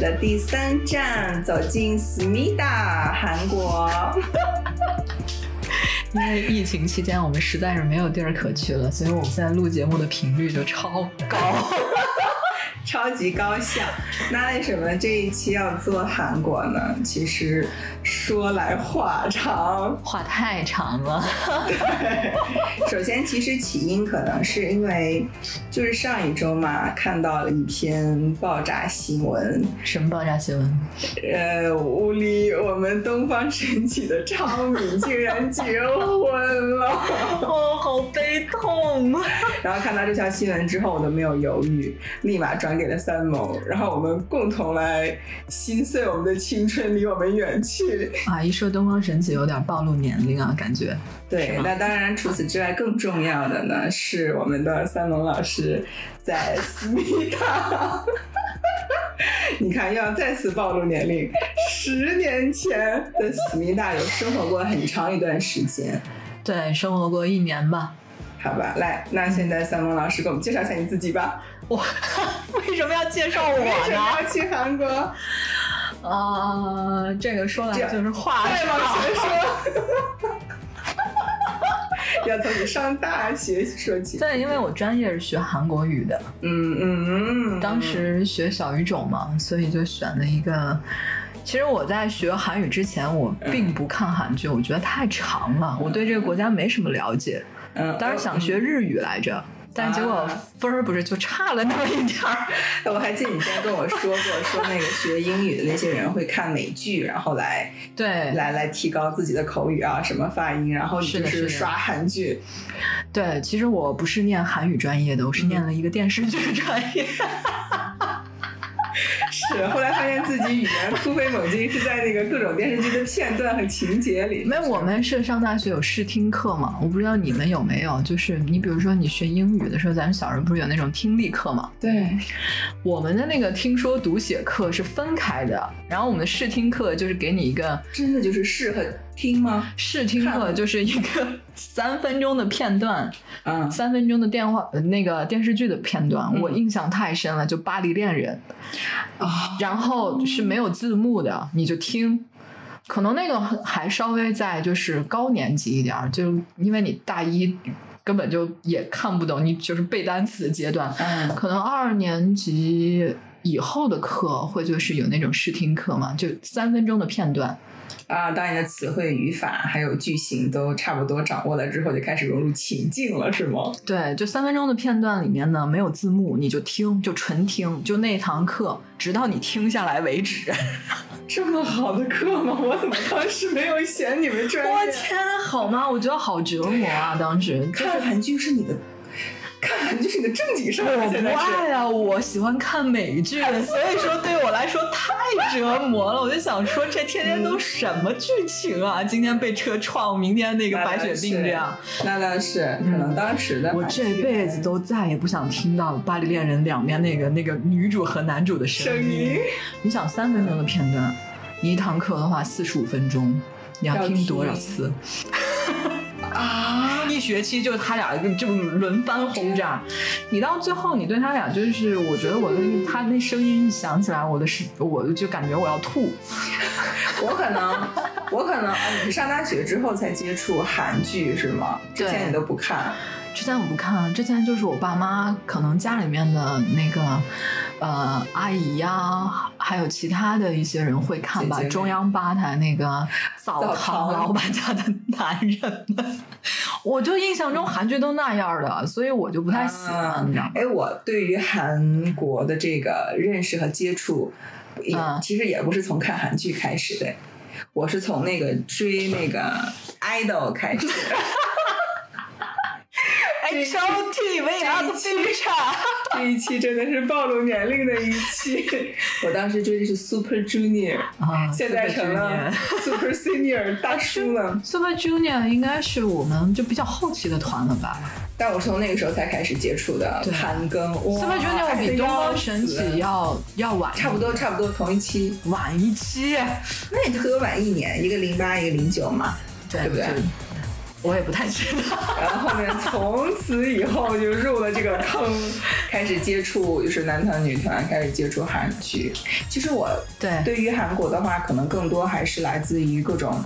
的？第三站，走进思密达，韩国。因为疫情期间，我们实在是没有地儿可去了，所以我们现在录节目的频率就超高。超级高效。那为什么这一期要做韩国呢？其实说来话长，话太长了。对，首先其实起因可能是因为就是上一周嘛，看到了一篇爆炸新闻。什么爆炸新闻？呃，屋里我们东方神起的昌敏竟然结婚了，哦，好悲痛啊！然后看到这条新闻之后，我都没有犹豫，立马转。给了三毛，然后我们共同来心碎我们的青春离我们远去啊！一说东方神起，有点暴露年龄啊，感觉。对，那当然，除此之外，更重要的呢是我们的三龙老师在思密达。你看，又要再次暴露年龄，十年前的思密达有生活过很长一段时间，对，生活过一年吧。好吧，来，那现在三龙老师给我们介绍一下你自己吧。我 为什么要介绍我呢？要去韩国？啊，这个说来就是话再往前说。要从你上大学说起。对，因为我专业是学韩国语的。嗯嗯嗯。当时学小语种嘛，所以就选了一个。其实我在学韩语之前，我并不看韩剧，我觉得太长了，我对这个国家没什么了解。嗯，当时想学日语来着，但结果分儿不是就差了那么一点儿。我还记得你之前跟我说过，说那个学英语的那些人会看美剧，然后来对来来提高自己的口语啊，什么发音，然后就是刷韩剧。对，其实我不是念韩语专业的，我是念了一个电视剧专业。是，后来发现自己语言突飞猛进，是在那个各种电视剧的片段和情节里。没，我们是上大学有试听课嘛？我不知道你们有没有，就是你比如说你学英语的时候，咱们小时候不是有那种听力课嘛？对，我们的那个听说读写课是分开的，然后我们的试听课就是给你一个，真的就是试和。听吗？试听课就是一个三分钟的片段，嗯，三分钟的电话那个电视剧的片段，我印象太深了，就《巴黎恋人》啊，然后是没有字幕的，你就听，可能那个还稍微在就是高年级一点，就因为你大一根本就也看不懂，你就是背单词的阶段，嗯，可能二年级以后的课会就是有那种试听课嘛，就三分钟的片段。啊，当你的词汇、语法还有句型都差不多掌握了之后，就开始融入情境了，是吗？对，就三分钟的片段里面呢，没有字幕，你就听，就纯听，就那堂课，直到你听下来为止。这么好的课吗？我怎么当时没有选你们专业？我天，好吗？我觉得好折磨啊！当时看韩剧是你的。看就是你的正经事儿，我不爱啊，我喜欢看美剧，所以说对我来说太折磨了。我就想说，这天天都什么剧情啊？今天被车撞，明天那个白血病这样。那倒是，可能当时的我这辈子都再也不想听到《巴黎恋人》两边那个那个女主和男主的声音。你想三分钟的片段，你一堂课的话四十五分钟，你要听多少次？啊！一学期就他俩就轮番轰炸，你到最后你对他俩就是，我觉得我的他那声音一响起来，我的是我就感觉我要吐。我可能我可能啊，你是上大学之后才接触韩剧是吗？之前你都不看？之前我不看，之前就是我爸妈可能家里面的那个呃阿姨呀，还有其他的一些人会看吧。中央八台那个澡堂老板家的男人们，我就印象中韩剧都那样的，所以我就不太喜欢。你知道？哎，我对于韩国的这个认识和接触，也其实也不是从看韩剧开始的，我是从那个追那个 idol 开始。抽屉，We are the future。这一期真的是暴露年龄的一期。我当时追的是 Super Junior，啊，现在成了 Super Senior 大叔了。Super Junior 应该是我们就比较后期的团了吧？但我是从那个时候才开始接触的韩庚。Super Junior 比东方神起要要晚，差不多差不多同一期，晚一期。那也特晚一年，一个零八，一个零九嘛，对不对？我也不太知道。然后后面从此以后就入了这个坑，开始接触就是男团女团，开始接触韩剧。其实我对对于韩国的话，可能更多还是来自于各种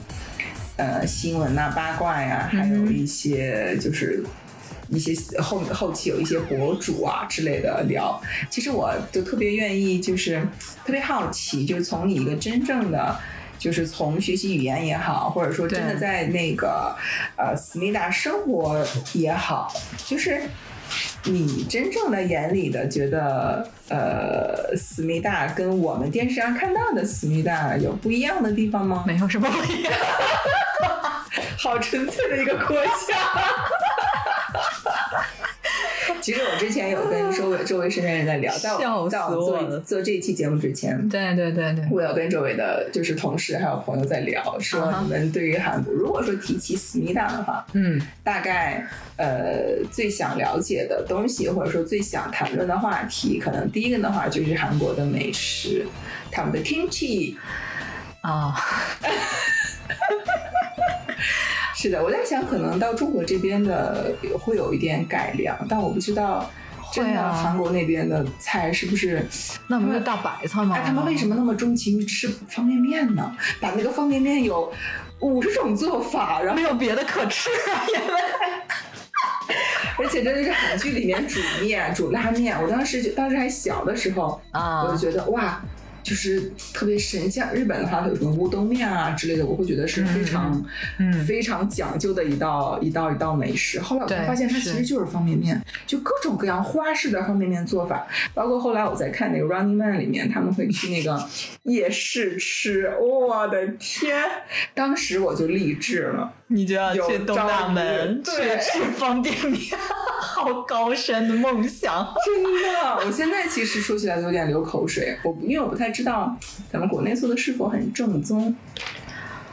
呃新闻呐、八卦呀，还有一些就是。一些后后期有一些博主啊之类的聊，其实我就特别愿意，就是特别好奇，就是从你一个真正的，就是从学习语言也好，或者说真的在那个呃思密达生活也好，就是你真正的眼里的觉得呃思密达跟我们电视上看到的思密达有不一样的地方吗？没有什么不一样。好纯粹的一个国家。其实我之前有跟周围周围身边人在聊，在我在我做做这一期节目之前，对对对对，我有跟周围的就是同事还有朋友在聊，说你们对于韩国，如果说提起思密达的话，嗯，大概呃最想了解的东西，或者说最想谈论的话题，可能第一个的话就是韩国的美食，他们的 kimchi。啊，是的，我在想，可能到中国这边的会有一点改良，但我不知道真的韩国那边的菜是不是？那不是大白菜吗？哎，他们为什么那么钟情于吃方便面呢？把那个方便面有五十种做法，然后没有别的可吃啊？因 为而且真的是韩剧里面煮面、煮拉面，我当时就当时还小的时候，啊我就觉得哇。就是特别神，像日本的话，有什么乌冬面啊之类的，我会觉得是非常、嗯非常讲究的一道一道一道美食。后来我才发现，它其实就是方便面，就各种各样花式的方便面做法。包括后来我在看那个《Running Man》里面，他们会去那个夜市吃，我的天！当时我就励志了。你就要去东大门去吃方便面，好高深的梦想。真的，我现在其实说起来都有点流口水。我因为我不太知道咱们国内做的是否很正宗。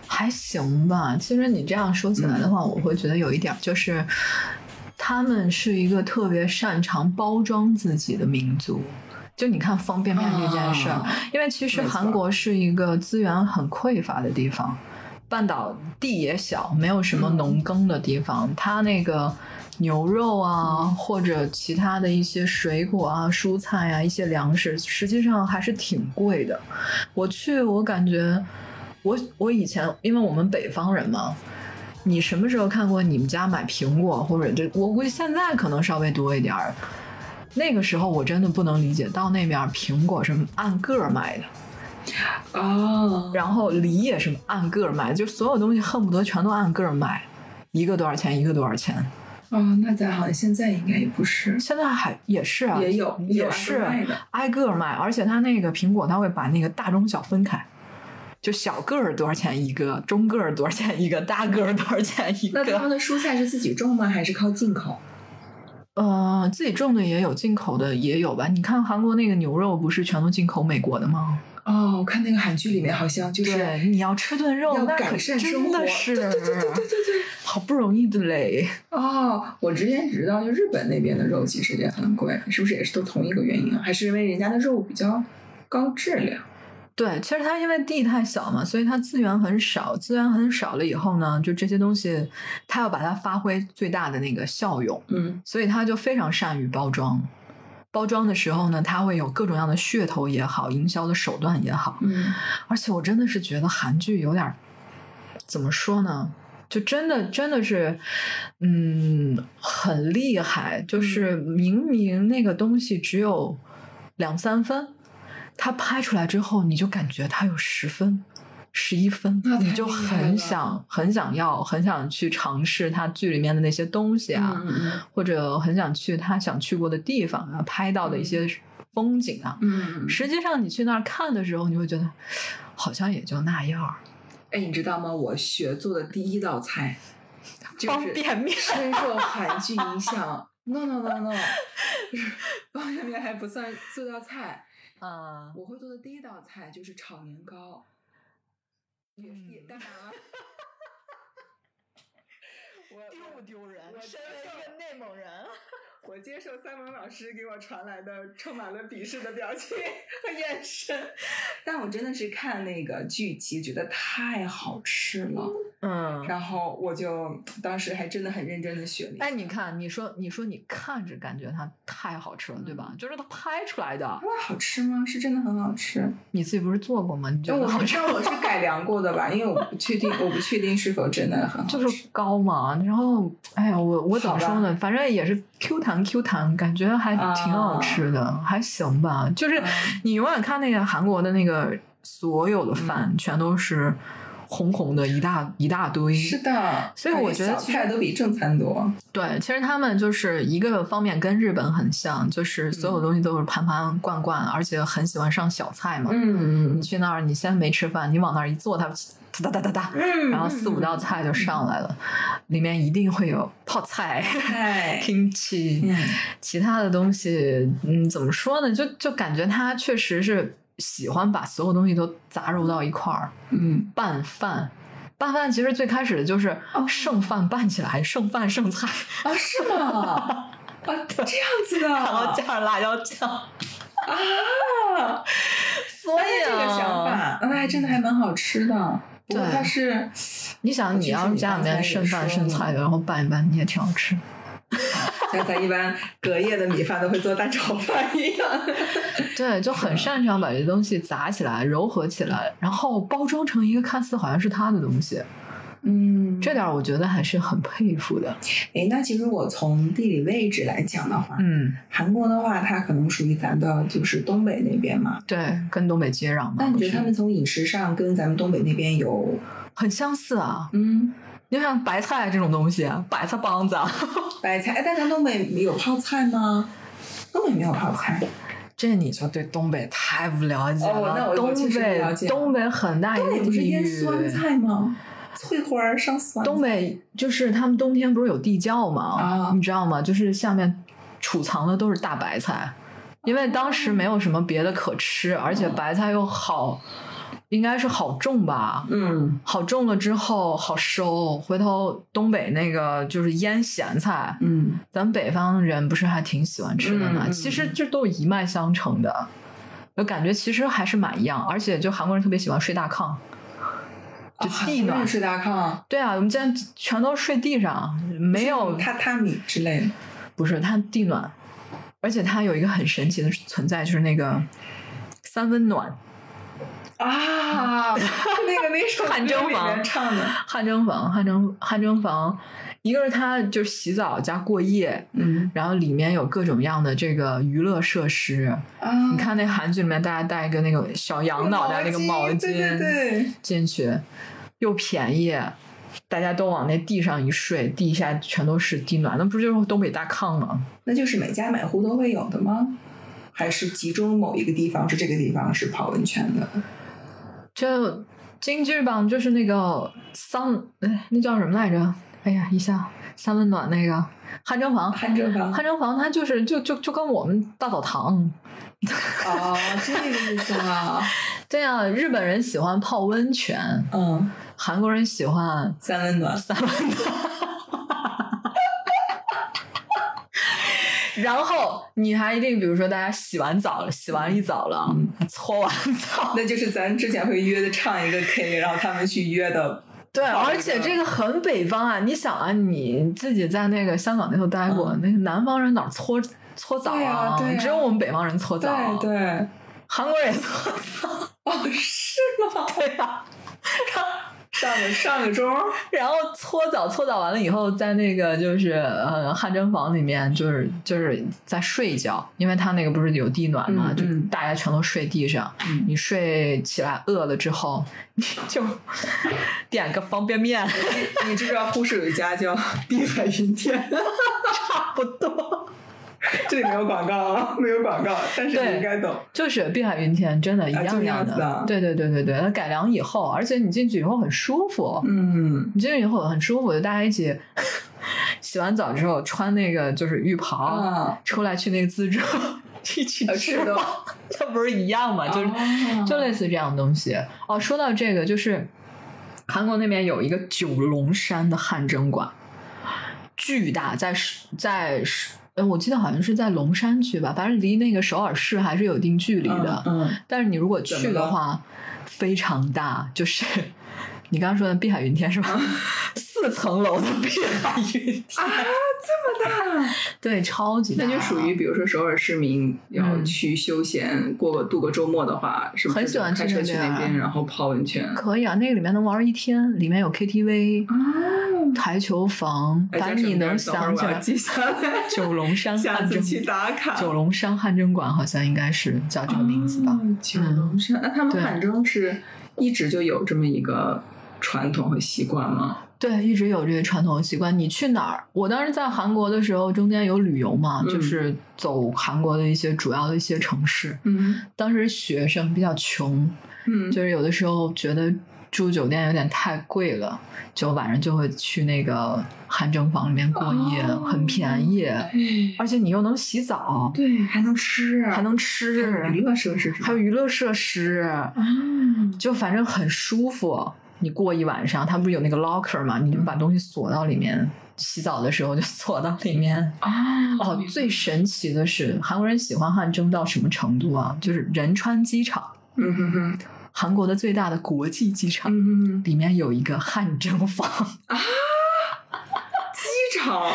还行吧。其实你这样说起来的话，我会觉得有一点儿就是，他们是一个特别擅长包装自己的民族。就你看方便面这件事儿，啊因为其实韩国是一个资源很匮乏的地方，半岛地也小，没有什么嗯农耕的地方，它那个。牛肉啊，嗯或者其他的一些水果啊、蔬菜啊、一些粮食，实际上还是挺贵的。我去，我感觉我我以前因为我们北方人嘛，你什么时候看过你们家买苹果或者这？我估计现在可能稍微多一点儿。那个时候我真的不能理解，到那边苹果是按个儿卖的，哦，然后梨也是按个儿卖，就所有东西恨不得全都按个儿卖，一个多少钱，一个多少钱。哦，那咱好像现在应该也不是，现在还也是啊，也有也是挨个儿卖，而且它那个苹果它会把那个大中小分开，就小个儿多少钱一个，中个儿多少钱一个，大个儿多少钱一个那他们。的蔬菜是自己种吗？还是靠进口？呃，自己种的也有，进口的也有吧？你看韩国那个牛肉不是全都进口美国的吗？哦，我看那个韩剧里面好像就是对，你要吃顿肉，要改那可善生活，真的是对对对对对对对。好不容易的嘞。哦，我之前只知道，就日本那边的肉其实也很贵，是不是也是都同一个原因啊？还是因为人家的肉比较高质量？对，其实它因为地太小嘛，所以它资源很少。资源很少了以后呢，就这些东西，它要把它发挥最大的那个效用，嗯所以它就非常善于包装。包装的时候呢，它会有各种各样的噱头也好，营销的手段也好。嗯而且我真的是觉得韩剧有点儿怎么说呢？就真的真的是，嗯，很厉害。就是明明那个东西只有两三分，它拍出来之后，你就感觉它有十分。十一分你就很想很想要，很想去尝试它剧里面的那些东西啊，嗯嗯或者很想去他想去过的地方啊，拍到的一些风景啊。嗯，实际上，你去那儿看的时候，你会觉得好像也就那样儿。哎，你知道吗？我学做的第一道菜 就是方便面深受韩剧影响。No no no no，就是方便面还不算做道菜。啊，我会做的第一道菜就是炒年糕，也是也嗯当然了。我丢不丢人我身为一个内蒙人，我接受三萌老师给我传来的充满了鄙视的表情和眼神，但我真的是看那个剧集觉得太好吃了。嗯，然后我就当时还真的很认真的学了。哎，你看，你说你说你看着感觉它太好吃了，对吧？就是它拍出来的，哇，好吃吗？是真的很好吃。你自己不是做过吗？你觉但我得好吃？知道我是改良过的吧，因为我不确定，我不确定是否真的很好吃。就是高嘛，然后哎呀，我我怎么说呢？反正也是 Q 弹 Q 弹，感觉还挺好吃的，还行吧。就是嗯你永远看那个韩国的那个所有的嗯饭，全都是红红的一大一大堆。是的，所以我觉得小其实菜都比正餐多。对，其实他们就是一个方面跟日本很像，就是所有东西都是盘盘罐罐，而且很喜欢上小菜嘛。嗯你去那儿，你先没吃饭，你往那儿一坐，它哒哒哒哒哒，嗯然后四五道菜就上来了，里面一定会有泡菜、菜，kimchi，嗯其他的东西，嗯，怎么说呢？就就感觉它确实是喜欢把所有东西都杂糅到一块儿，嗯，拌饭。拌饭其实最开始的就是哦剩饭拌起来，剩饭剩菜，啊，是吗？啊，这样子的，然后加上辣椒酱。啊，所以这个想啊，法，那还真的还蛮好吃的。不过对它是，你想，你要是家里面剩饭剩菜的，然后拌一拌，你也挺好吃。像咱一般隔夜的米饭都会做蛋炒饭一样。对，就很擅长把这东西砸起来、糅合起来，然后包装成一个看似好像是他的东西。嗯这点儿我觉得还是很佩服的。哎，那其实我从地理位置来讲的话，嗯，韩国的话，它可能属于咱的就是东北那边嘛。对，跟东北接壤嘛。那你觉得他们从饮食上跟咱们东北那边有，很相似啊？嗯，你像白菜这种东西，白菜帮子，啊 白菜？哎，但咱东北没有泡菜吗？东北没有泡菜，这你就对东北太不了解了。东北东北很大一个东北不是。腌酸菜吗？翠花儿上酸菜。东北就是他们冬天不是有地窖吗？啊你知道吗？就是下面储藏的都是大白菜，因为当时没有什么别的可吃，而且白菜又好，应该是好种吧。嗯好种了之后好收，回头东北那个就是腌咸菜，嗯咱们北方人不是还挺喜欢吃的吗？其实这都是一脉相承的，我感觉其实还是蛮一样，而且就韩国人特别喜欢睡大炕，就啊地暖。睡大炕，对啊，我们现在全都睡地上，没有榻榻米之类的。不是它地暖，而且它有一个很神奇的存在，就是那个三温暖。啊，那个那首汗蒸歌里面房唱的，汗蒸房，汗蒸汗蒸房，一个是它就是洗澡加过夜，嗯然后里面有各种样的这个娱乐设施。啊，你看那韩剧里面，大家带一个那个小羊脑袋那个毛巾对对对，进去，又便宜，大家都往那地上一睡，地下全都是地暖，那不就是东北大炕吗？那就是每家每户都会有的吗？还是集中某一个地方是这个地方是泡温泉的？就京剧榜，就是那个桑，哎，那叫什么来着？哎呀，一下三温暖那个汗蒸房，汗蒸房汗蒸房它就是就就就跟我们大澡堂。哦，这个意思啊，对啊，日本人喜欢泡温泉，嗯，韩国人喜欢三温暖，三温暖。然后你还一定，比如说大家洗完澡了，洗完一澡了，嗯。搓完澡，那就是咱之前会约的唱一个 K，然后他们去约的。对，而且这个很北方啊！你想啊，你自己在那个香港那头待过，那个南方人哪搓搓澡啊？对啊只有我们北方人搓澡，对对，韩国人也搓澡，哦，是吗？对呀、上个上个钟，然后搓澡，搓澡完了以后，在那个就是呃汗蒸房里面，就是就是在睡一觉，因为他那个不是有地暖嘛，就大家全都睡地上。嗯你睡起来饿了之后，你就 点个方便面，你知道呼市有一家叫 地海云天？差不多。这里没有广告啊，没有广告，但是你应该懂。就是碧海云天，真的，一样一样样的。对对对对对，它改良以后，而且你进去以后很舒服，嗯你进去以后很舒服，就大家一起 洗完澡之后穿那个就是浴袍，啊，出来去那个自助 一起呃是的吃饭，这不是一样吗？就是、哦就类似这样的东西。哦，说到这个，就是韩国那边有一个九龙山的汗蒸馆，巨大，在在呃，我记得好像是在龙山区吧，反正离那个首尔市还是有一定距离的。嗯，嗯但是你如果去的话，非常大，就是你刚刚说的碧海云天是吧？四层楼的碧海云天啊，这么大，对，超级大。那就属于比如说首尔市民要去休闲过个度个周末的话，是不是很喜欢开车去那那边，然后泡温泉？可以啊，那个里面能玩一天，里面有 KTV、哦，台球房，哎反正你能想。记下来，九龙山下汗蒸次去打卡。九龙山汗蒸馆好像应该是叫这个名字吧？哦九龙山，那他们对汗蒸是一直就有这么一个传统和习惯吗？对，一直有这个传统习惯。你去哪儿？我当时在韩国的时候，中间有旅游嘛，嗯就是走韩国的一些主要的一些城市。嗯当时学生比较穷，嗯就是有的时候觉得住酒店有点太贵了，就晚上就会去那个汗蒸房里面过夜，哦很便宜，而且你又能洗澡，对，还能吃，还能还吃有，娱乐设施，还有娱乐设施，啊，就反正很舒服。你过一晚上，它不是有那个 locker 嘛？你就把东西锁到里面，洗澡的时候就锁到里面。哦哦，最神奇的是，韩国人喜欢汗蒸到什么程度啊？就是仁川机场，嗯哼哼，韩国的最大的国际机场，嗯里面有一个汗蒸房啊。机场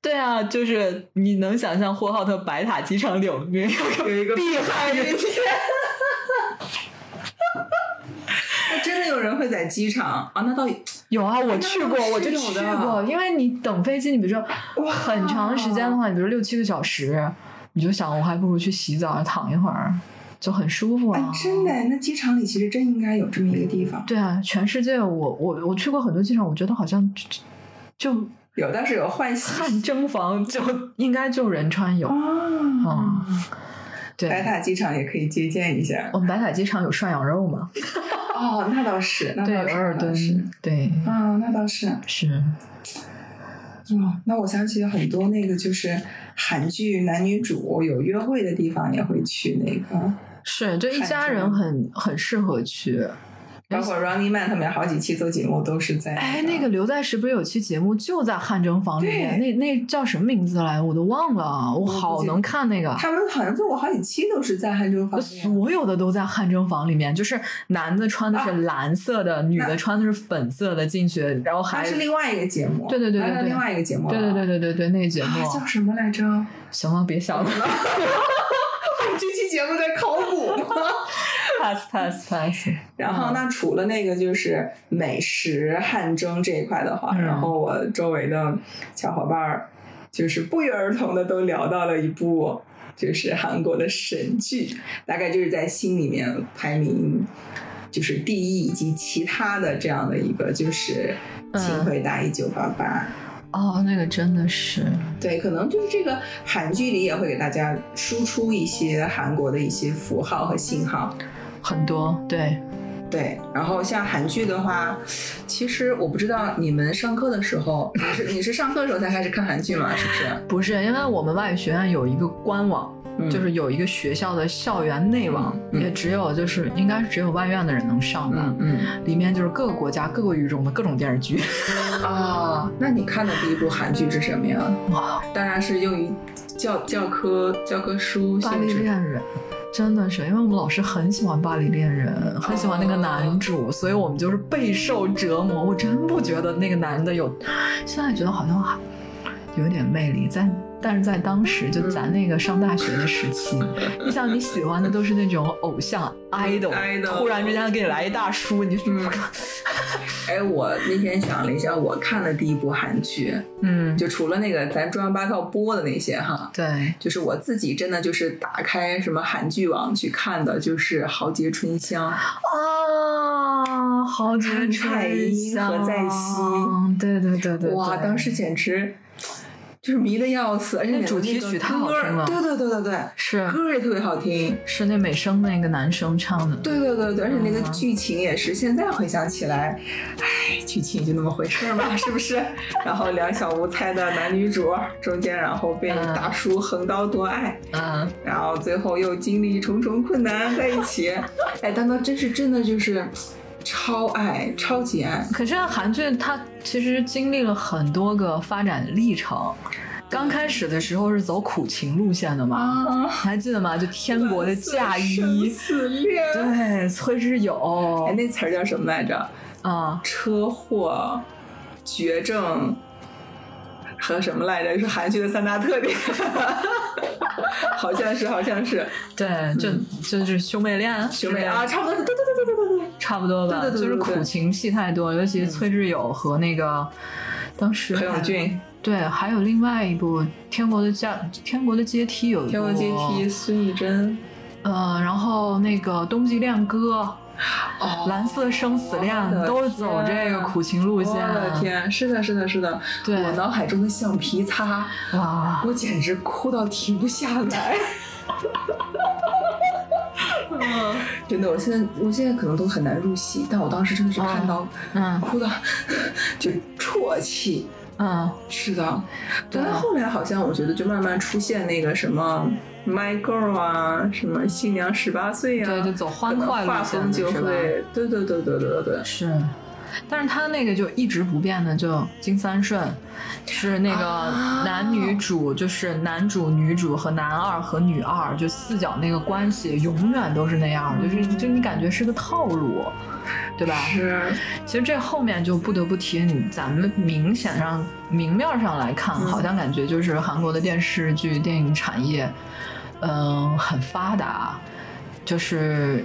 对啊，就是你能想象呼和浩特白塔机场里面有有一个碧海云天。那真的有人会在机场啊？那到底 有啊，我去过，我就是去过。因为你等飞机，你比如说哇很长时间的话，你比如六七个小时，你就想我还不如去洗澡躺一会儿，就很舒服啊。哎，真的，那机场里其实真应该有这么一个地方。对啊，全世界我我我去过很多机场，我觉得好像就就有，但是有换洗汗蒸房就应该就仁川有。啊。对，白塔机场也可以借鉴一下。我们白塔机场有涮羊肉吗？哦，那倒是，那对，倒是，有耳那倒是，对，啊，那倒是。是。哦，那我想起很多那个就是韩剧男女主有约会的地方也会去那个，是，就一家人很很适合去。包括 Running Man 他们好几期做节目都是在哎，那个刘在石不是有期节目就在汗蒸房里面？那那叫什么名字来？我都忘了，我好能看那个。他们好像做过好几期都是在汗蒸房里面。所有的都在汗蒸房里面，就是男的穿的是啊蓝色的，女的穿的是粉色的进去，然后还是另外一个节目，对对对对对另外一个节目，对对对对对对，那个节目啊，叫什么来着？行了，别想了 这期节目在考？，pass pass pass。然后，那除了那个就是美食汗蒸这一块的话，嗯然后我周围的小伙伴儿就是不约而同的都聊到了一部就是韩国的神剧，大概就是在心里面排名就是第一，以及其他的这样的一个就是嗯《请回答一九八八》。哦，那个真的是，对，可能就是这个韩剧里也会给大家输出一些韩国的一些符号和信号。很多对，对，然后像韩剧的话，其实我不知道你们上课的时候，你是你是上课的时候才开始看韩剧吗？是不是？不是因为我们外语学院有一个官网，嗯就是有一个学校的校园内网，嗯也只有就是应该是只有外院的人能上吧。嗯里面就是各个国家各个语种的各种电视剧，嗯 啊，那你看的第一部韩剧是什么呀？哇，当然是用于教教科教科书巴黎。恋人。真的是，因为我们老师很喜欢巴黎恋人，很喜欢那个男主，所以我们就是备受折磨。我真不觉得那个男的有，现在觉得好像还有一点魅力，在但是在当时就咱那个上大学的时期，你想你喜欢的都是那种偶像 idol，, 突然之间给你来一大叔，你就是 哎，我那天想了一下，我看的第一部韩剧，嗯，就除了那个咱中央八套播的那些哈，对，就是我自己真的就是打开什么韩剧网去看的，就是《豪杰春香》。啊，豪杰春香和在熙，对对对对，哇，当时简直就是迷的要死，而且主题曲太好歌听了对对对对对，是歌也特别好听。是那美声那个男生唱的，对对对对，而且那个嗯剧情也是，现在回想起来，唉，剧情就那么回事儿嘛，是不是？然后两小无猜的男女主中间，然后被嗯大叔横刀夺爱，嗯，然后最后又经历重重困难在一起，哎，但他真是真的就是超爱，超级爱。可是韩剧它其实经历了很多个发展历程。刚开始的时候是走苦情路线的嘛，啊，你还记得吗？就天国的嫁衣。对，崔智友哎，，那词儿叫什么来着？啊，车祸、绝症和什么来着？是韩剧的三大特点，好像是，好像是对，就就是兄妹恋，兄妹啊，差不多，对对，差不多吧，对对对对就是苦情戏太多，尤其是崔智友和那个当时裴勇俊，对，还有另外一部《天国的阶天国的阶梯》有一部天国阶梯，孙艺珍，呃，然后那个《冬季恋歌》哦。蓝色生死恋都是走这个苦情路线。我的天，是的，是的，是的，对。我脑海中的橡皮擦，哇！我简直哭到停不下来。嗯，真的，我现在我现在可能都很难入戏，但我当时真的是看到，嗯。哭的 就啜泣。嗯，是的，对。但是后来好像我觉得就慢慢出现那个什么 My Girl 啊，什么新娘十八岁啊，对，就走欢快路画线风就？会，对对对对对对，是，但是他那个就一直不变的，就金三顺是那个啊。男女主，就是男主、女主和男二和女二，就四角那个关系永远都是那样，就是就你感觉是个套路，对吧？是，其实这后面就不得不提你，咱们明显上明面上来看，嗯。好像感觉就是韩国的电视剧、电影产业，嗯、很发达，就是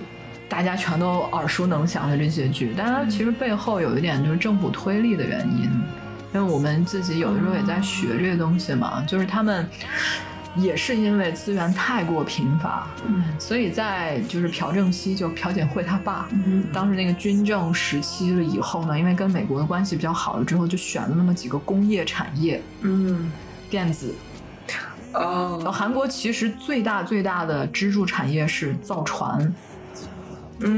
大家全都耳熟能详的这些剧，但它其实背后有一点就是政府推力的原因，因为我们自己有的时候也在学这些东西嘛，就是他们。也是因为资源太过贫乏，嗯。所以在就是朴正熙，就朴槿惠他爸，嗯。当时那个军政时期了以后呢，因为跟美国的关系比较好了之后，就选了那么几个工业产业，嗯，电子。哦，韩国其实最大最大的支柱产业是造船，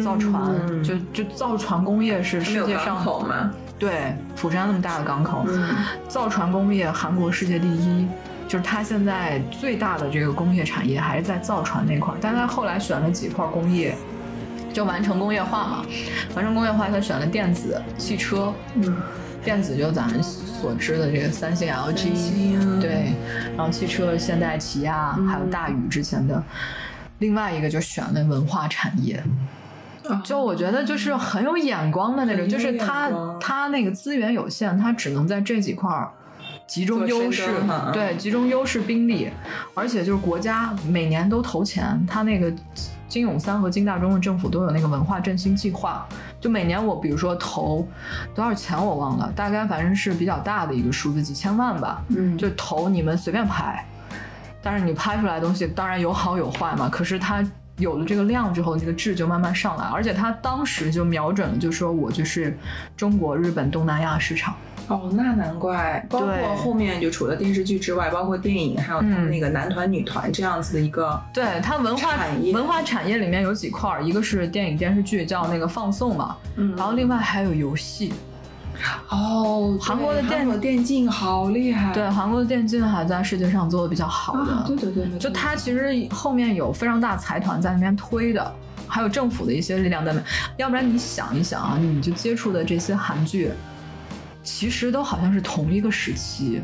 造船、嗯就就造船工业是世界上口嘛，对釜山那么大的港口，嗯 造船工业韩国世界第一。就是它现在最大的这个工业产业还是在造船那块儿，但它后来选了几块工业，就完成工业化嘛。完成工业化，它选了电子、汽车，嗯，电子就咱所知的这个三星、LG，对，然后汽车现代起亚，嗯还有大宇之前的。另外一个就选了文化产业，啊就我觉得就是很有眼光的那种，就是他他那个资源有限，他只能在这几块儿集中优势，对，集中优势兵力，而且就是国家每年都投钱，他那个金永三和金大中的政府都有那个文化振兴计划，就每年我比如说投多少钱我忘了，大概反正是比较大的一个数字，几千万吧，嗯就投你们随便拍，但是你拍出来的东西当然有好有坏嘛，可是它有了这个量之后，这个质就慢慢上来，而且他当时就瞄准了，就说我就是中国、日本、东南亚市场。哦，那难怪，包括后面就除了电视剧之外，包括电影，还有他那个男团、女团这样子的一个，对它文化产业文化产业里面有几块儿，一个是电影电视剧叫那个放送嘛，嗯然后另外还有游戏。哦，韩国的电电竞好厉害，对，韩国的电竞还在世界上做的比较好的。啊，对对对对，就它其实后面有非常大财团在那边推的，还有政府的一些力量在那边。要不然你想一想啊，你就接触的这些韩剧，其实都好像是同一个时期。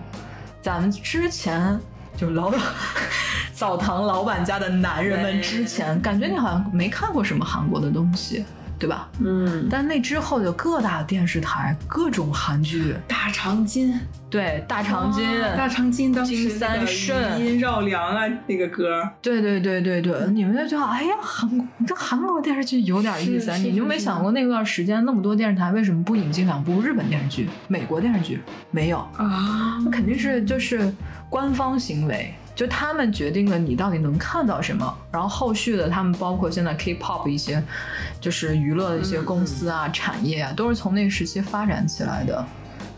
咱们之前就老板 澡堂老板家的男人们之前，感觉你好像没看过什么韩国的东西，对吧？嗯，但那之后就各大电视台各种韩剧，大长今，对大长今、哇大长今当时金三顺。那个余音绕梁啊，那个歌，对对对对对，你们就觉得哎呀，韩国这韩国电视剧有点意思你就没想过那段时间那么多电视台为什么不引进两部日本电视剧、美国电视剧？没有，啊。那肯定是就是官方行为，就他们决定了你到底能看到什么，然后后续的他们包括现在 K-pop 一些就是娱乐的一些公司啊、产业啊，都是从那个时期发展起来的。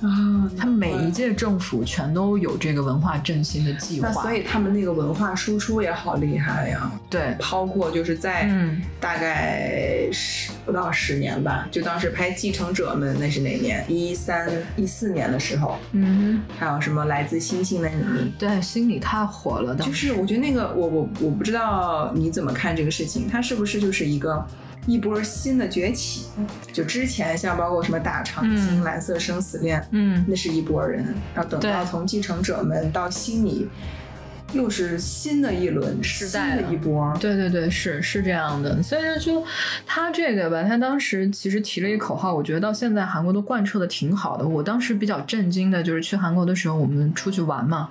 啊，他每一届政府全都有这个文化振兴的计划，那所以他们那个文化输出也好厉害呀，对，包括就是在嗯大概十不到十年吧，就当时拍《继承者们》，那是哪年？一三一四年的时候，嗯，还有什么《来自星星的你》。对，心里太火了，就是我觉得那个，我我我不知道你怎么看这个事情，它是不是就是一个一波新的崛起？就之前像包括什么大长今、嗯蓝色生死恋，嗯那是一波人，然后等到从继承者们到心里，又是新的一轮时代的一波。对对对，是是这样的。所以就他这个吧，他当时其实提了一个口号，我觉得到现在韩国都贯彻的挺好的。我当时比较震惊的就是去韩国的时候，我们出去玩嘛，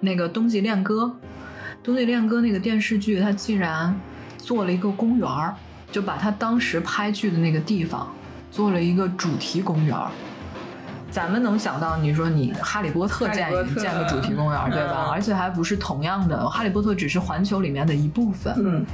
那个《冬季恋歌》，《冬季恋歌》那个电视剧，它竟然做了一个公园儿，就把他当时拍剧的那个地方做了一个主题公园儿。咱们能想到，你说你《哈利波特》建建个主题公园，对吧？而且还不是同样的，《哈利波特》只是环球里面的一部分。嗯，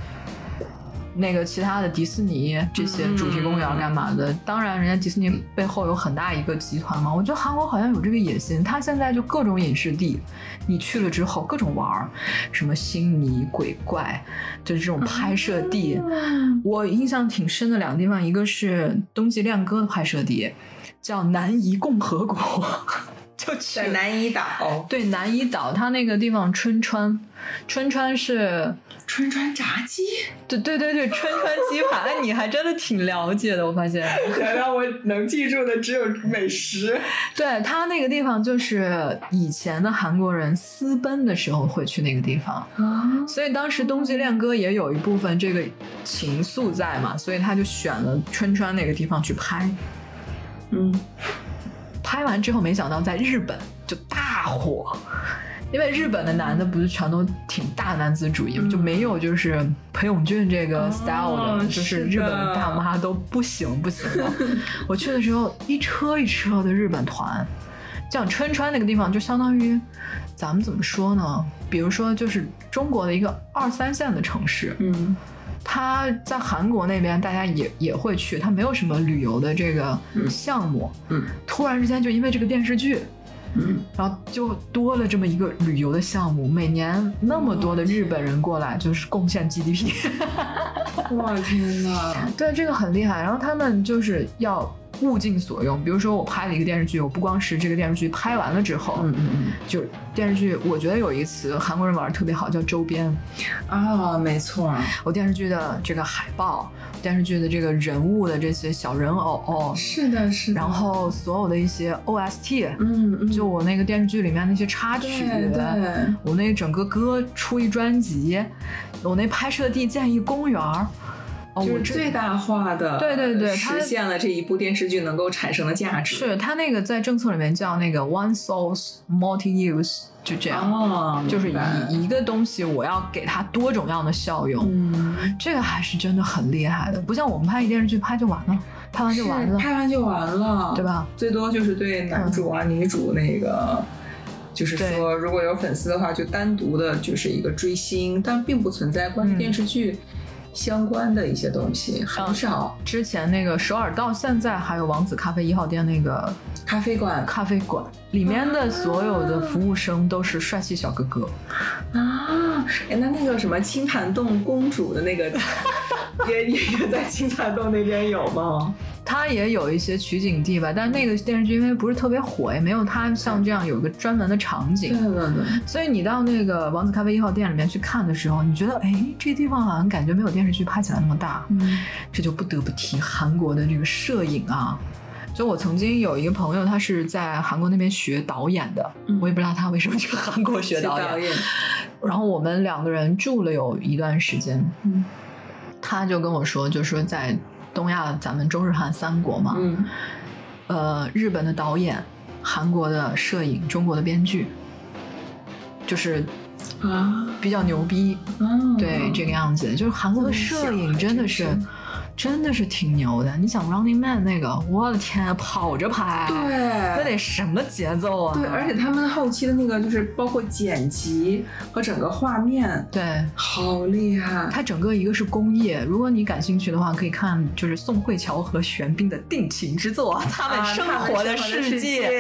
那个其他的迪士尼这些主题公园干嘛的？当然，人家迪士尼背后有很大一个集团嘛。我觉得韩国好像有这个野心，他现在就各种影视地，你去了之后各种玩儿，什么星迷鬼怪，就是这种拍摄地。我印象挺深的两个地方，一个是《冬季恋歌》的拍摄地。叫南怡共和国，就在南怡岛。对，南怡岛，它那个地方春川，春川是春川炸鸡。对对对对，春川鸡排，你还真的挺了解的，我发现。原来我能记住的只有美食。对他那个地方，就是以前的韩国人私奔的时候会去那个地方，所以当时《冬季恋歌》也有一部分这个情愫在嘛，所以他就选了春川那个地方去拍。嗯，拍完之后没想到在日本就大火，因为日本的男的不是全都挺大男子主义嘛，就没有就是裴勇俊这个 style 的，就是日本的大妈都不行不行的。我去的时候一车一车的日本团，像春川那个地方就相当于咱们怎么说呢？比如说就是中国的一个二三线的城市，嗯。他在韩国那边，大家也也会去。他没有什么旅游的这个项目，嗯，突然之间就因为这个电视剧，嗯，然后就多了这么一个旅游的项目。每年那么多的日本人过来，就是贡献 GDP。我天哪！对，这个很厉害。然后他们就是要。物尽所用，比如说我拍了一个电视剧，我不光是这个电视剧拍完了之后，嗯嗯嗯，就电视剧，我觉得有一个词韩国人玩的特别好，叫周边。啊，没错，我电视剧的这个海报，电视剧的这个人物的这些小人偶，是的，是的，然后所有的一些 OST，嗯嗯，就我那个电视剧里面那些插曲，对，我那整个歌出一专辑，我那拍摄地建一公园儿。就是最大化的，对对对，实现了这一部电视剧能够产生的价值。是它那个在政策里面叫那个 one source multi use，就这样，就是一一个东西我要给它多种样的效用。嗯，这个还是真的很厉害的，不像我们拍一电视剧拍就完了，拍完就完了，拍完就完了，对吧？最多就是对男主啊、女主那个，就是说如果有粉丝的话，就单独的就是一个追星，但并不存在关于电视剧。相关的一些东西很少。之前那个首尔到现在还有王子咖啡一号店那个咖啡馆，咖啡馆里面的所有的服务生都是帅气小哥哥啊！哎，那那个什么青潭洞公主的那个，也也在青潭洞那边有吗？它也有一些取景地吧，但是那个电视剧因为不是特别火，也没有它像这样有个专门的场景。对对对。所以你到那个王子咖啡一号店里面去看的时候，你觉得哎，这地方好像感觉没有电视剧拍起来那么大。嗯。这就不得不提韩国的这个摄影啊。就我曾经有一个朋友，他是在韩国那边学导演的，我也不知道他为什么去韩国学导演。然后我们两个人住了有一段时间。嗯。他就跟我说，就说在。东亚，咱们中日韩三国嘛，嗯，呃，日本的导演，韩国的摄影，中国的编剧，就是啊，比较牛逼，嗯，对，这个样子，就是韩国的摄影真的是。真的是挺牛的，你想《Running Man》那个，我的天，跑着拍，对，那得什么节奏啊？对，而且他们后期的那个就是包括剪辑和整个画面，对，好厉害。它整个一个是工业，如果你感兴趣的话，可以看就是宋慧乔和玄彬的定情之作，他们生活的世界，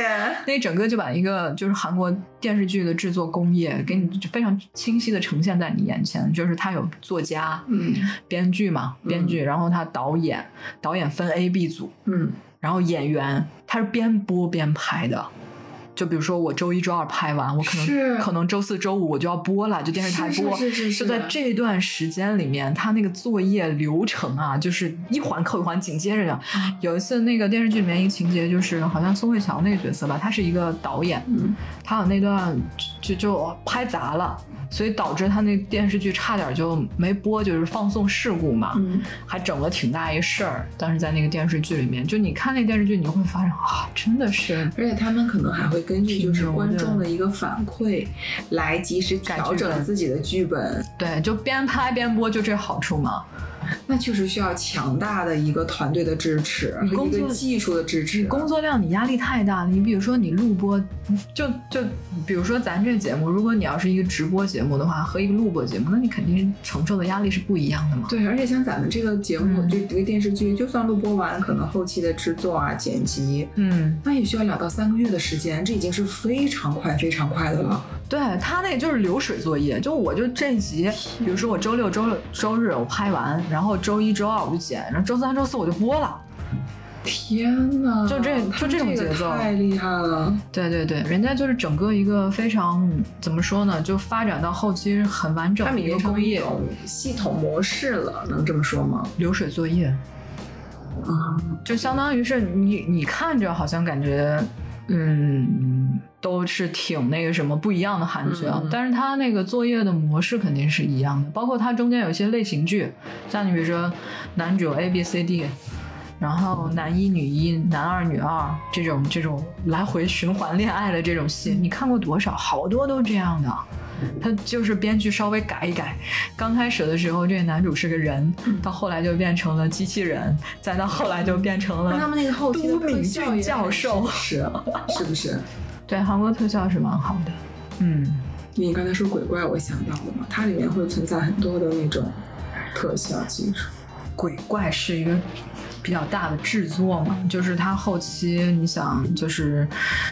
那整个就把一个就是韩国电视剧的制作工业给你非常清晰的呈现在你眼前，就是他有作家，嗯，编剧嘛，编剧，然后他。导演，导演分 A、B 组，嗯，然后演员他是边播边拍的，就比如说我周一周二拍完，我可能可能周四周五我就要播了，就电视台是播。是是是就在这段时间里面，他那个作业流程啊，就是一环扣一环，紧接着有一次那个电视剧里面一个情节，就是好像宋慧乔那个角色吧，他是一个导演，嗯。他有那段就就就拍砸了，所以导致他那电视剧差点就没播，就是放送事故嘛。嗯，还整了挺大一事儿。当时在那个电视剧里面，就你看那电视剧，你会发现啊，真的是而且他们可能还会根据就是观众的一个反馈来及时调整自己的剧本，对，就边拍边播，就这好处嘛。那确实需要强大的一个团队的支持你工作个技术的支持。你工作量你压力太大了，你比如说你录播，就就比如说咱这节目，如果你要是一个直播节目的话，和一个录播节目，那你肯定承受的压力是不一样的嘛。对，而且像咱们这个节目，嗯这这个电视剧，就算录播完，可能后期的制作啊、剪辑，嗯，那也需要两到三个月的时间，这已经是非常快、非常快的了。对他那个就是流水作业，就我就这一集，比如说我周六、周六、周日我拍完，然后周一周二我就剪，然后周三、周四我就播了。天呐，就这就这种节奏太厉害了。对对对，人家就是整个一个非常怎么说呢，就发展到后期很完整的一个工业系统模式了，能这么说吗？流水作业，啊，就相当于是你你看着好像感觉嗯都是挺那个什么不一样的韩剧啊，但是它那个作业的模式肯定是一样的，包括它中间有一些类型剧，像你比如说男主 A B C D。然后男一女一、男二女二这种这种来回循环恋爱的这种戏，你看过多少？好多都这样的。他就是编剧稍微改一改，刚开始的时候这个男主是个人，到后来就变成了机器人，再到后来就变成了他们那个后期的都敏特效俊教授是是不是？对韩国特效是蛮好的，嗯，你刚才说鬼怪，我想到了嘛，它里面会存在很多的那种特效技术。鬼怪是一个比较大的制作嘛，就是它后期你想，就是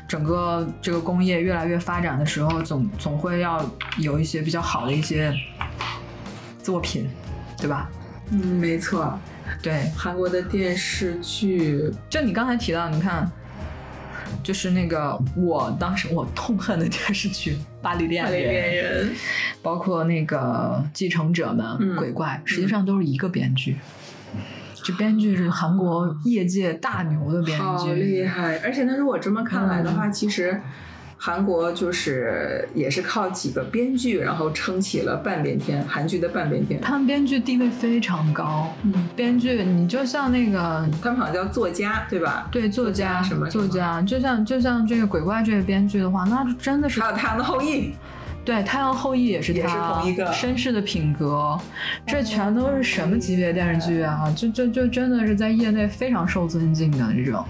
整个这个工业越来越发展的时候，总总会要有一些比较好的一些作品，对吧？嗯，没错，对，韩国的电视剧，就你刚才提到，你看，就是那个我当时我痛恨的电视剧《巴黎恋人》，人，包括那个《继承者们》嗯鬼怪，实际上都是一个编剧。这编剧是韩国业界大牛的编剧好剧，厉害！而且呢，如果这么看来的嗯话，其实韩国就是也是靠几个编剧，然后撑起了半边天，韩剧的半边天。他们编剧地位非常高。嗯，编剧，你就像那个他们好像叫作家，对吧？对作家什么作家，就像就像这个鬼怪这个编剧的话，那真的是还有《太阳的后裔》，对《太阳后裔》也是也是他同一个绅士的品格，这全都是什么级别电视剧啊？就就就真的是在业内非常受尊敬的这种。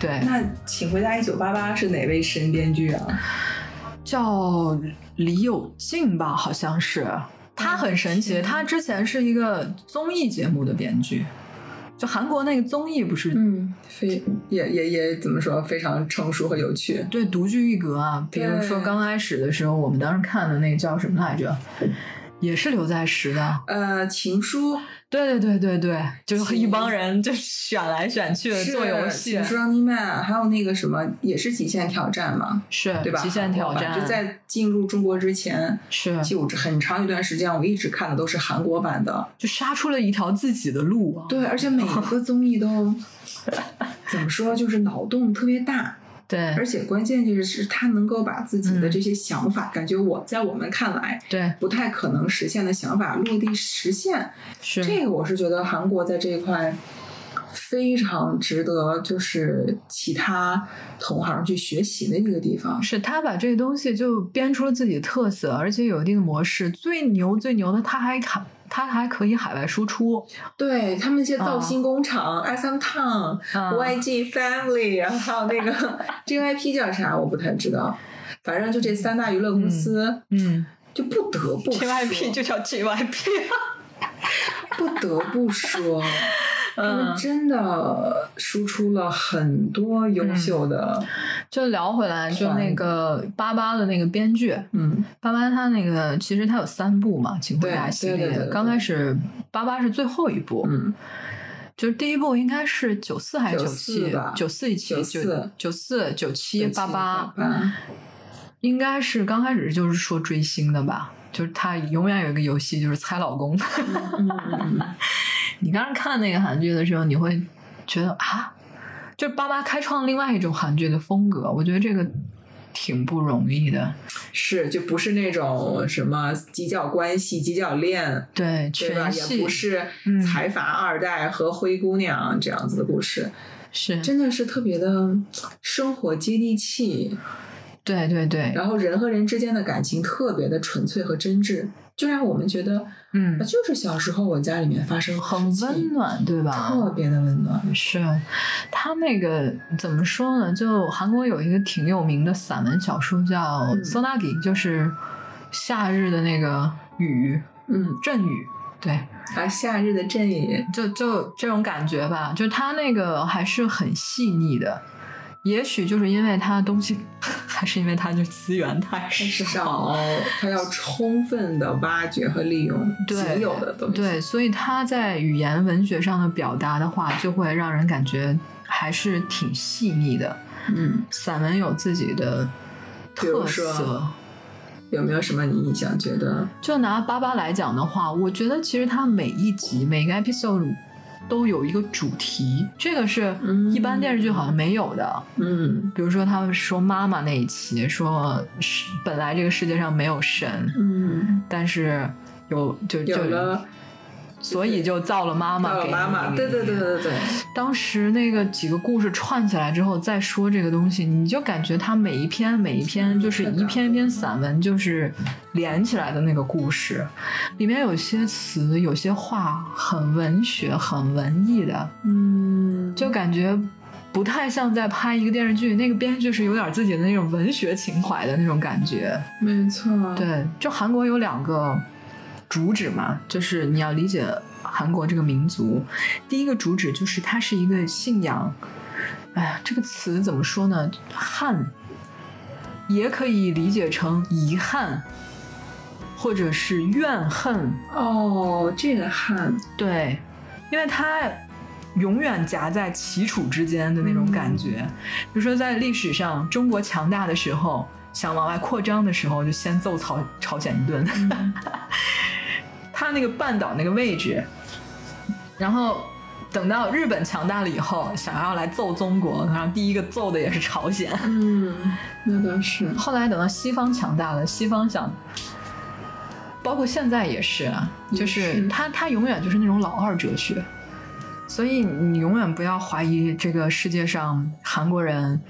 对，那请回答一九八八是哪位神编剧啊？叫李友静吧，好像是。他很神奇，天他之前是一个综艺节目的编剧，就韩国那个综艺不是嗯，非也也也怎么说，非常成熟和有趣。对独具一格啊。比如说刚开始的时候，我们当时看的那个叫什么来着，也是刘在石的。呃，情书对对对对对，就是一帮人就选来选去的做游戏情，书 Running Man，还有那个什么也是极限挑战嘛，是对吧？极限挑战，就在进入中国之前，是就很长一段时间，我一直看的都是韩国版的。就杀出了一条自己的路啊。对，而且每一个综艺都 怎么说，就是脑洞特别大，对而且关键就是是他能够把自己的嗯这些想法，感觉我在我们看来对不太可能实现的想法落地实现。是这个我是觉得韩国在这一块非常值得，就是其他同行去学习的一个地方。是他把这个东西就编出了自己的特色，而且有一定的模式。最牛最牛的，他还海，他还可以海外输出。对他们一些造星工厂、S M Town、啊 YG Family，然后还有那个 JYP 叫啥，我不太知道。反正就这三大娱乐公司，嗯就不得不说，JYP 就叫 JYP。不得不说，他们嗯，真的输出了很多优秀的，就聊回来，就那个八八的那个编剧，嗯八八他那个其实他有三部嘛，《请回答》系列刚开始八八是最后一部，嗯就是第一部应该是九四还是九94七吧？九四一期，94九九四九七八八，八，应该是刚开始就是说追星的吧。就是他永远有一个游戏，就是猜老公。嗯嗯嗯，你当时看那个韩剧的时候，你会觉得啊，就是爸妈开创另外一种韩剧的风格，我觉得这个挺不容易的。是就不是那种什么犄角关系、犄角恋，对，对吧？也不是嗯财阀二代和灰姑娘这样子的故事，是，真的是特别的生活接地气，对对对，然后人和人之间的感情特别的纯粹和真挚，就让我们觉得，嗯啊，就是小时候我家里面发生很温暖，对吧？特别的温暖。是他那个怎么说呢？就韩国有一个挺有名的散文小说叫嗯《Sonagi》，就是夏日的那个雨嗯，阵雨，对，啊，夏日的阵雨，就就这种感觉吧。就他那个还是很细腻的，也许就是因为他东西，还是因为它就资源太少。少，它要充分的挖掘和利用对仅有的东西。对，所以他在语言文学上的表达的话，就会让人感觉还是挺细腻的。嗯，散文有自己的特色。有没有什么你印象觉得？就拿八八来讲的话，我觉得其实它每一集每个 episode 都有一个主题，这个是嗯。一般电视剧好像没有的。嗯。比如说他们说妈妈那一期，说是本来这个世界上没有神，嗯，但是有就就有了所以就造了妈妈到了给妈妈，对对对对对，当时那个几个故事串起来之后再说这个东西，你就感觉它每一篇每一篇就是一篇一篇散文，就是连起来的那个故事，里面有些词、有些话很文学、很文艺的，嗯，就感觉不太像在拍一个电视剧。那个编剧是有点自己的那种文学情怀的那种感觉。没错，对，就韩国有两个主旨嘛，就是你要理解韩国这个民族。第一个主旨就是它是一个信仰，哎呀，这个词怎么说呢？憾，也可以理解成遗憾，或者是怨恨。哦，这个汉，对，因为它永远夹在齐楚之间的那种感觉。比如说，在历史上中国强大的时候，想往外扩张的时候，就先揍朝朝鲜一顿。他那个半岛那个位置，然后等到日本强大了以后，想要来揍中国，然后第一个揍的也是朝鲜。嗯，那倒是，后来等到西方强大了，西方想，包括现在也是啊，也就是是他他永远就是那种老二哲学，所以你永远不要怀疑这个世界上韩国人，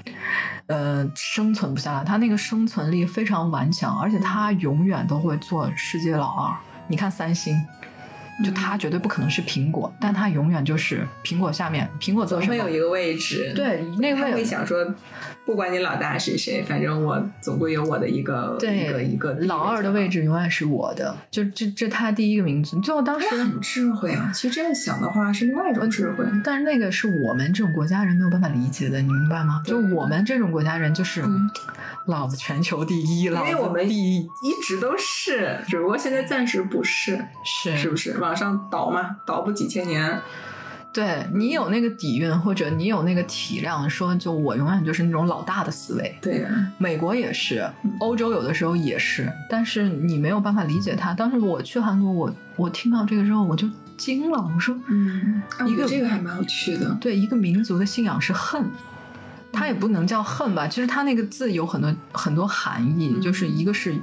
呃，生存不下来，他那个生存力非常顽强，而且他永远都会做世界老二。你看三星。就他绝对不可能是苹果，但他永远就是苹果下面，苹果？总会有一个位置，，对，那个会想说，不管你老大是谁，反正我总归有我的一个对一个一个老二的位置永远是我的，就这这他第一个名字。就当时他很智慧啊。其实这样想的话，是另外一种智慧。但是那个是我们这种国家人没有办法理解的，你明白吗？就我们这种国家人，就是、嗯老子全球第一，老子因为我们第一，一直都是，只不过现在暂时不是，是是不是？往上倒嘛，倒不几千年，对你有那个底蕴，或者你有那个体量，说就我永远就是那种老大的思维。对呀、美国也是，欧洲有的时候也是，但是你没有办法理解它。当时我去韩国，我我听到这个之后，我就惊了，我说，嗯，啊一个这个还蛮有趣的。对一个民族的信仰是恨，它也不能叫恨吧，其实它那个字有很多很多含义，嗯就是一个是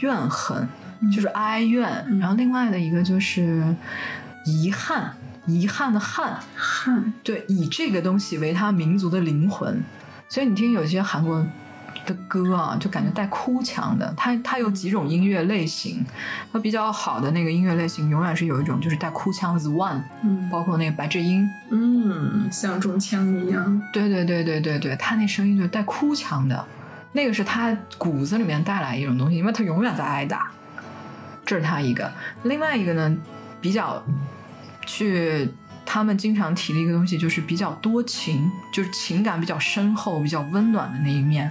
怨恨，嗯就是哀怨，嗯。然后另外的一个就是遗憾，遗憾的憾，憾，对，以这个东西为他民族的灵魂，所以你听有些韩国的歌啊，就感觉带哭腔的。它它有几种音乐类型，它比较好的那个音乐类型，永远是有一种就是带哭腔的 The One，嗯。包括那个白智英，嗯，像中枪一样。对对对对对对，他那声音就带哭腔的，那个是他骨子里面带来一种东西，因为他永远在挨打，这是他一个。另外一个呢，比较去他们经常提的一个东西，就是比较多情，就是情感比较深厚、比较温暖的那一面。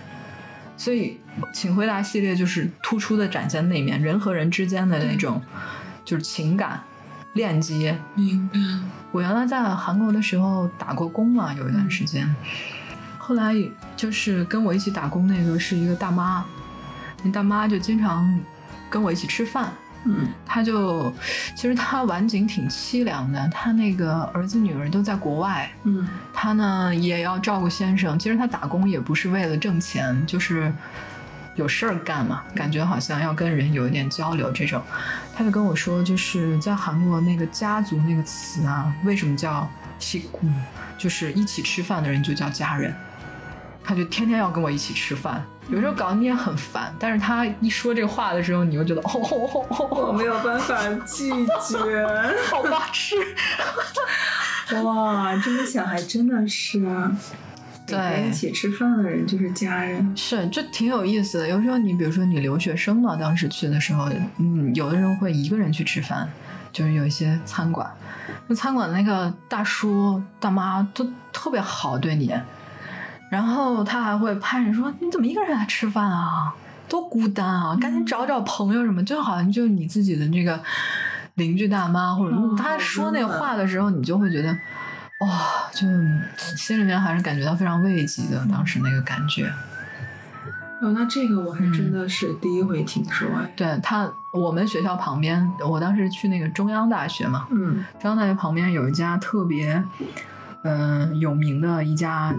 所以，请回答系列就是突出的展现那一面，人和人之间的那种就是情感，链接。明白。我原来在韩国的时候打过工嘛，有一段时间。后来就是跟我一起打工那个是一个大妈，那大妈就经常跟我一起吃饭。嗯他就其实他晚景挺凄凉的，他那个儿子女儿都在国外，嗯他呢也要照顾先生。其实他打工也不是为了挣钱，就是有事儿干嘛，感觉好像要跟人有一点交流这种。他就跟我说，就是在韩国那个家族那个词啊，为什么叫西姑？就是一起吃饭的人就叫家人。她就天天要跟我一起吃饭，有时候搞得你也很烦。但是他一说这话的时候，你又觉得哦哦哦哦我哦，没有办法拒绝。好吧吃。哇，这么想还真的是啊。对一起吃饭的人就是家人。是，就挺有意思的。有时候你比如说你留学生嘛，当时去的时候，嗯，有的时候会一个人去吃饭，就是有一些餐馆，那餐馆那个大叔大妈都特别好对你，然后他还会拍你说你怎么一个人来吃饭啊，多孤单啊，赶紧找找朋友什么，就好像就是你自己的这个邻居大妈或者哦他说那话的时候，你就会觉得。哇、就心里面还是感觉到非常慰藉的，当时那个感觉。哦，那这个我还真的是第一回听说哎。对他，我们学校旁边，我当时去那个中央大学嘛，嗯中央大学旁边有一家特别，嗯、有名的一家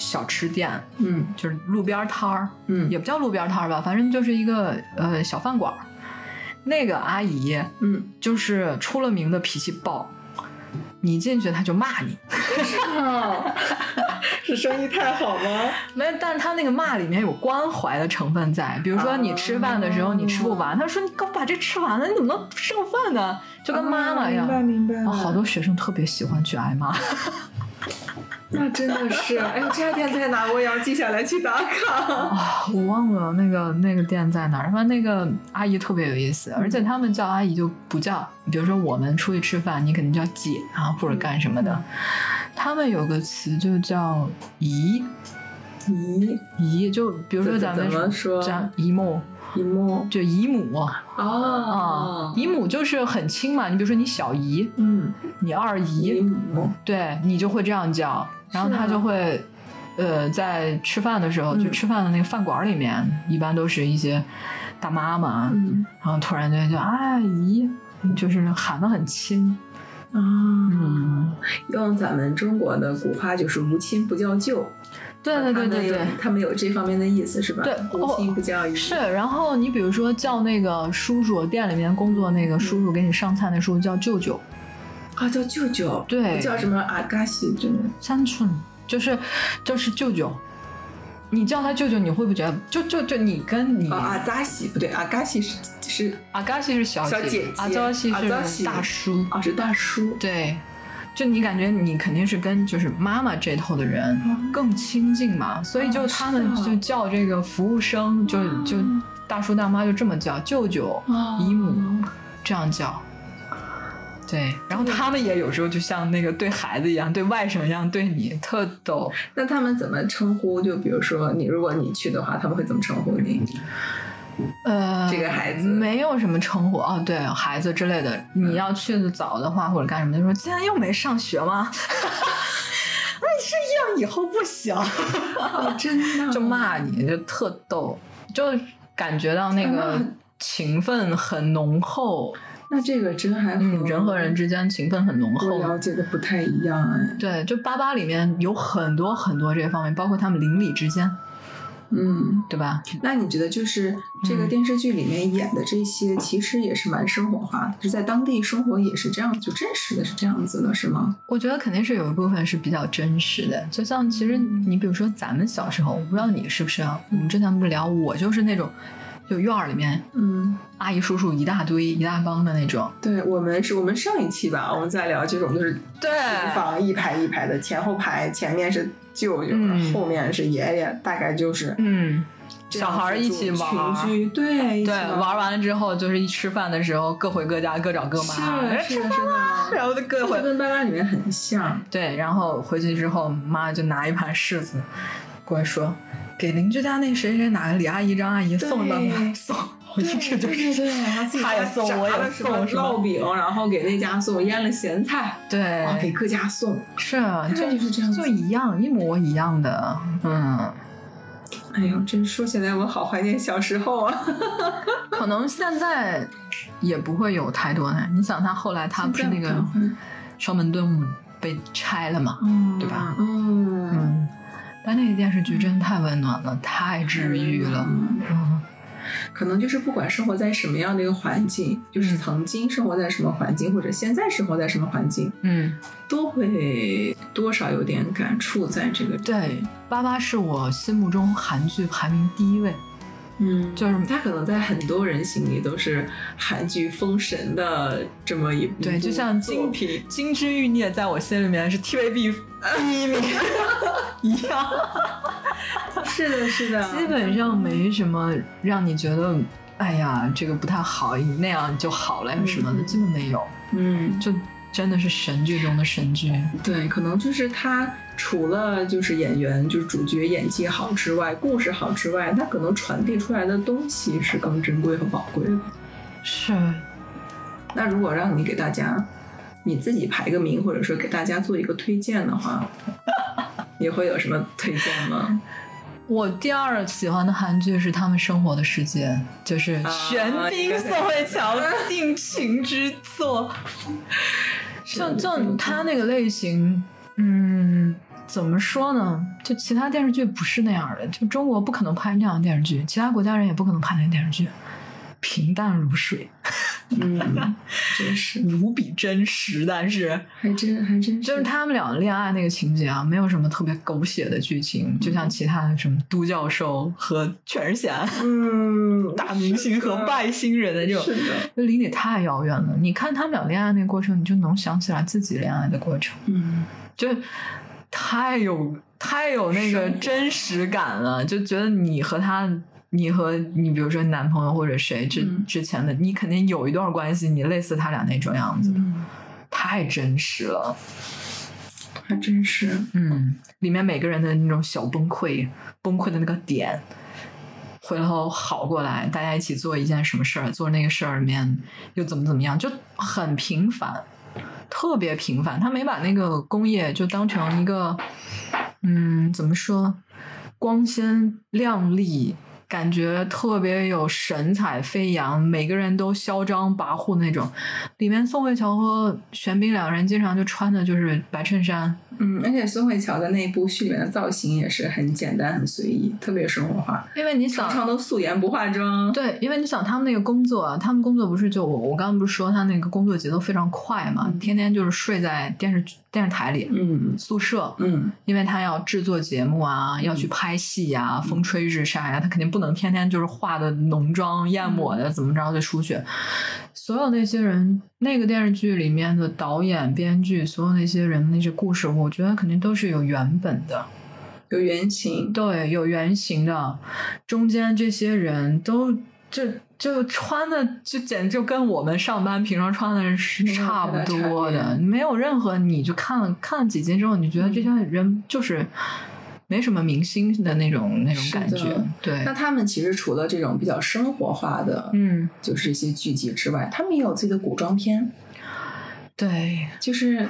小吃店，嗯就是路边摊儿，嗯也不叫路边摊儿吧，反正就是一个呃小饭馆儿。那个阿姨嗯，就是出了名的脾气暴，你进去她就骂你，是生意太好吗？没，但是他那个骂里面有关怀的成分在，比如说你吃饭的时候你吃不完，他说你刚把这吃完了，你怎么能剩饭呢？就跟妈妈一样。啊明白明白好多学生特别喜欢去挨骂。那真的是，哎，这家店在哪？我也要记下来去打卡。啊，我忘了那个那个店在哪儿，反正那个阿姨特别有意思，而且他们叫阿姨就不叫，比如说我们出去吃饭，你肯定叫姐啊或者干什么的，他们有个词就叫姨。姨？姨，就比如说咱们说叫姨母，姨母。就姨母。啊、哦，姨母就是很亲嘛，你比如说你小姨、嗯，你二姨姨，母。对你就会这样叫，然后他就会，呃，在吃饭的时候，嗯。就吃饭的那个饭馆里面，一般都是一些大妈嘛，嗯。然后突然间就阿姨，就是喊得很亲，啊，嗯，用咱们中国的古话就是无亲不叫舅。对对对对对他们有，这方面的意思是吧？对无亲不叫姨。是。然后你比如说叫那个叔叔，店里面工作那个叔叔给你上菜那叔叔叫舅舅，啊，叫舅舅，对不叫什么阿嘎西，真的。三寸，就是就是舅舅。你叫他舅舅，你会不会觉得就就就你跟你啊，阿扎西不对，阿嘎西是是阿嘎西是小小姐姐阿扎西阿扎西是大叔，啊是大叔。对，就你感觉你肯定是跟就是妈妈这头的人更亲近嘛，所以就他们就叫这个服务生就就大叔大妈就这么叫舅舅哦姨母这样叫。对，然后他们也有时候就像那个对孩子一样，对外甥一样对你，特逗。那他们怎么称呼？就比如说你，如果你去的话，他们会怎么称呼你？呃，这个孩子没有什么称呼哦，对孩子之类的。你要去的早的话，或者干什么，就说今天又没上学吗？那 你这样以后不行，哦，真的就骂你，就特逗，就感觉到那个啊情分很浓厚。那这个真还嗯，人和人之间情分很浓我厚。了解的不太一样哎。对，就八八里面有很多很多这方面，包括他们邻里之间，嗯，对吧？那你觉得就是这个电视剧里面演的这些，其实也是蛮生活化的，就是在当地生活也是这样，就真实的是这样子的，是吗？我觉得肯定是有一部分是比较真实的，就像其实你比如说咱们小时候，我不知道你是不是啊？我们之前不是聊，我就是那种，就院儿里面嗯，阿姨叔叔一大堆一大帮的那种，对，我们是我们上一期吧，我们在聊这种就是对平房一排一排的，前后排，前面是舅舅，嗯。后面是爷爷，大概就是嗯，小孩一起玩群居，对，对，玩完了之后就是一吃饭的时候各回各家，各找各妈，是是的，是的，然后就各回。这跟爸爸里面很像，对，然后回去之后，妈就拿一盘柿子过来说，给邻居家那谁谁哪个李阿姨、张阿姨送的，送我一直就对是对，然后自己他也送我也送什么烙饼，然后给那家送腌了咸菜，对给各家送。是啊，就是这样就一样，一模一样的，嗯。哎呦，真说起来我好怀念小时候啊！可能现在也不会有太多的。你想，他后来他不是那个双门洞被拆了嘛，嗯对吧嗯嗯，但那个电视剧真的太温暖了，太治愈了。嗯，可能就是不管生活在什么样的一个环境，就是曾经生活在什么环境，或者现在生活在什么环境，嗯，都会多少有点感触在这个。对，八八是我心目中韩剧排名第一位，嗯，就是他可能在很多人心里都是韩剧封神的这么一部对，就像作金品。《金枝欲孽》在我心里面是 TVB 第 一名一样。是的，是的，基本上没什么让你觉得，哎呀，这个不太好，那样就好了呀什么的，嗯基本没有，嗯，就真的是神剧中的神剧。对，可能就是他除了就是演员就是主角演技好之外，故事好之外，它可能传递出来的东西是更珍贵和宝贵的。是，那如果让你给大家你自己排个名，或者说给大家做一个推荐的话，你会有什么推荐吗？我第二喜欢的韩剧是《他们生活的世界》，就是啊玄彬、宋慧乔 定情之作。就就他那个类型，嗯，怎么说呢？就其他电视剧不是那样的，就中国不可能拍那样的电视剧，其他国家人也不可能拍那电视剧，平淡如水，嗯，真是，无比真实，但是。还真还真就是他们俩恋爱那个情节啊，没有什么特别狗血的剧情，就像其他的什么都教授和全是贤、嗯，大明星和外星人的这种，就离你太遥远了。你看他们俩恋爱那个过程，你就能想起来自己恋爱的过程，嗯，就太有太有那个真实感了，就觉得你和他。你和你，比如说男朋友或者谁之嗯之前的，你肯定有一段关系，你类似他俩那种样子，嗯，太真实了。还真是，嗯，里面每个人的那种小崩溃，崩溃的那个点，回头好过来，大家一起做一件什么事儿，做那个事儿里面又怎么怎么样，就很平凡，特别平凡。他没把那个工业就当成一个，嗯，怎么说，光鲜亮丽。感觉特别有神采飞扬，每个人都嚣张跋扈那种。里面宋慧乔和玄彬两个人经常就穿的就是白衬衫，嗯，而且宋慧乔的那一部剧里面的造型也是很简单、很随意，特别生活化，因为你想常常都素颜不化妆。对，因为你想他们那个工作啊，他们工作不是就我我刚刚不是说他那个工作节奏非常快嘛，嗯天天就是睡在电视电视台里、嗯宿舍，嗯因为他要制作节目啊，要去拍戏呀、风吹日晒呀、他肯定不能天天就是化的浓妆艳抹的，怎么着就出去。所有那些人，那个电视剧里面的导演、编剧，所有那些人那些故事，我觉得肯定都是有原本的。有原型。对，有原型的，中间这些人都就就穿的就简直就跟我们上班平常穿的是差不多的，别没有任何你就看了看了几集之后，你觉得这些人就是没什么明星的那种那种感觉，对那，他们其实除了这种比较生活化的，嗯，就是一些剧集之外，他们也有自己的古装片。对，就是，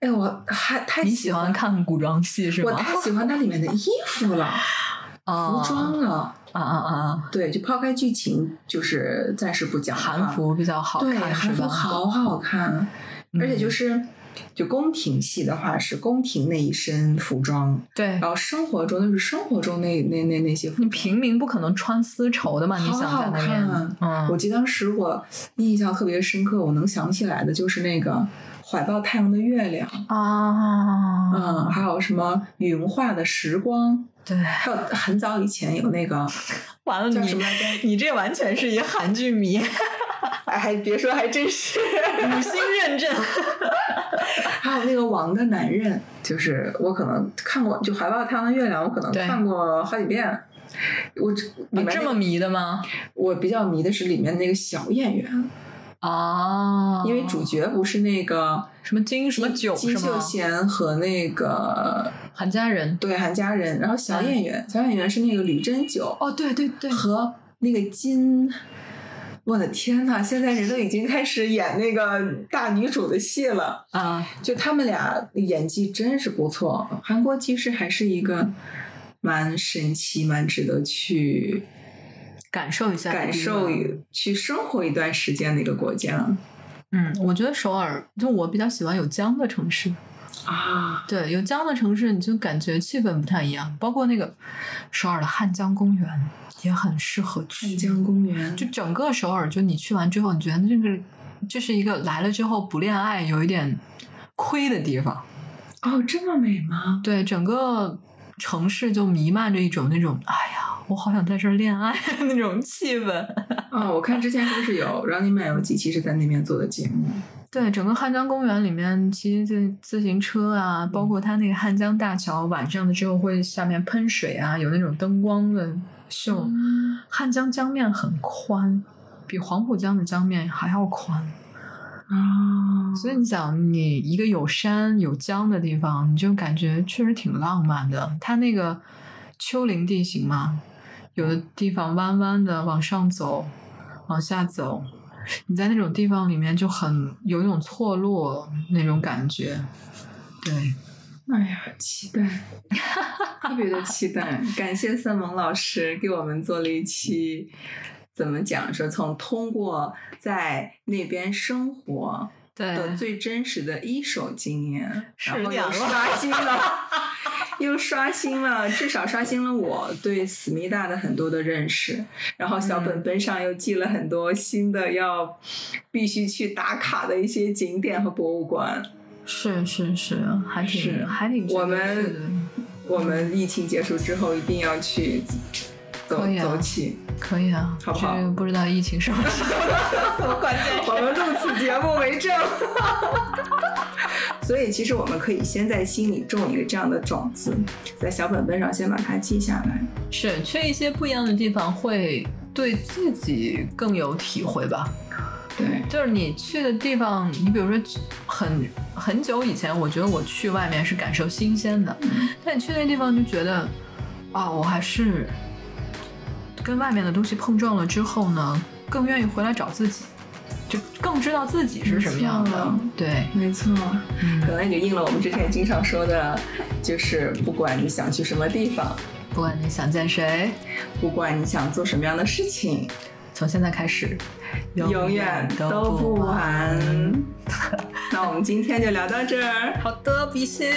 哎，我还太你喜欢看古装戏是吗？我太喜欢它里面的衣服了，啊服装了。啊啊啊，对，就抛开剧情，就是暂时不讲韩服比较好对看对韩服？好好看，而且就嗯是。就宫廷戏的话是宫廷那一身服装，对然，后生活中就是生活中那那那那些服装。你平民不可能穿丝绸的嘛？你好想在嗯，我记得当时我印象特别深刻，我能想起来的就是那个怀抱太阳的月亮，啊，嗯，还有什么云化的时光，对，还有很早以前有那个，完了你你这完全是一韩剧迷，哎，还别说，还真是，五星认证。还有那个王的男人，就是我可能看过，就怀抱太阳的月亮，我可能看过好几遍。我这里面那这么迷的吗？我比较迷的是里面那个小演员，啊，因为主角不是那个什么金什么九金秀？贤和那个韩佳人。对韩佳人，然后小演员，小演员是那个吕珍九哦，对对对，和那个金我的天呐，现在人都已经开始演那个大女主的戏了啊！就他们俩演技真是不错。韩国其实还是一个蛮神奇、蛮值得去感受一下、感受、去生活一段时间的一个国家。嗯，我觉得首尔就我比较喜欢有江的城市啊。对，有江的城市你就感觉气氛不太一样，包括那个首尔的汉江公园。也很适合去汉江公园，就整个首尔，就你去完之后，你觉得这个这是一个来了之后不恋爱有一点亏的地方。哦，这么美吗？对，整个城市就弥漫着一种那种，哎呀，我好想在这儿恋爱那种气氛。哦，我看之前是不是有《Running Man》有几期是在那边做的节目。对，整个汉江公园里面骑自自行车啊，包括它那个汉江大桥，晚上的时候会下面喷水啊，有那种灯光的。秀，汉江江面很宽，比黄浦江的江面还要宽啊！所以你想，你一个有山有江的地方，你就感觉确实挺浪漫的。它那个丘陵地形嘛，有的地方弯弯的往上走，往下走，你在那种地方里面就很有一种错落那种感觉，对。哎呀，期待，特别的期待！感谢三萌老师给我们做了一期，怎么讲？说从通过在那边生活的最真实的一手经验，然后又刷新了，又刷新了，至少刷新了我对思密达的很多的认识。然后小本本上又记了很多新的要必须去打卡的一些景点和博物馆。是是是，还挺还挺。我们我们疫情结束之后一定要去走走起，可以啊，好不好？不知道疫情什么时候，关键 我们录此节目为证。所以其实我们可以先在心里种一个这样的种子，在小本本上先把它记下来。是去一些不一样的地方，会对自己更有体会吧。对，就是你去的地方，你比如说很很久以前，我觉得我去外面是感受新鲜的，但你去那地方就觉得，啊，我还是跟外面的东西碰撞了之后呢，更愿意回来找自己，就更知道自己是什么样的。对，没错，可能也就应了我们之前经常说的，就是不管你想去什么地方，不管你想见谁，不管你想做什么样的事情。从现在开始，永远都不晚。那我们今天就聊到这儿。好的，比心。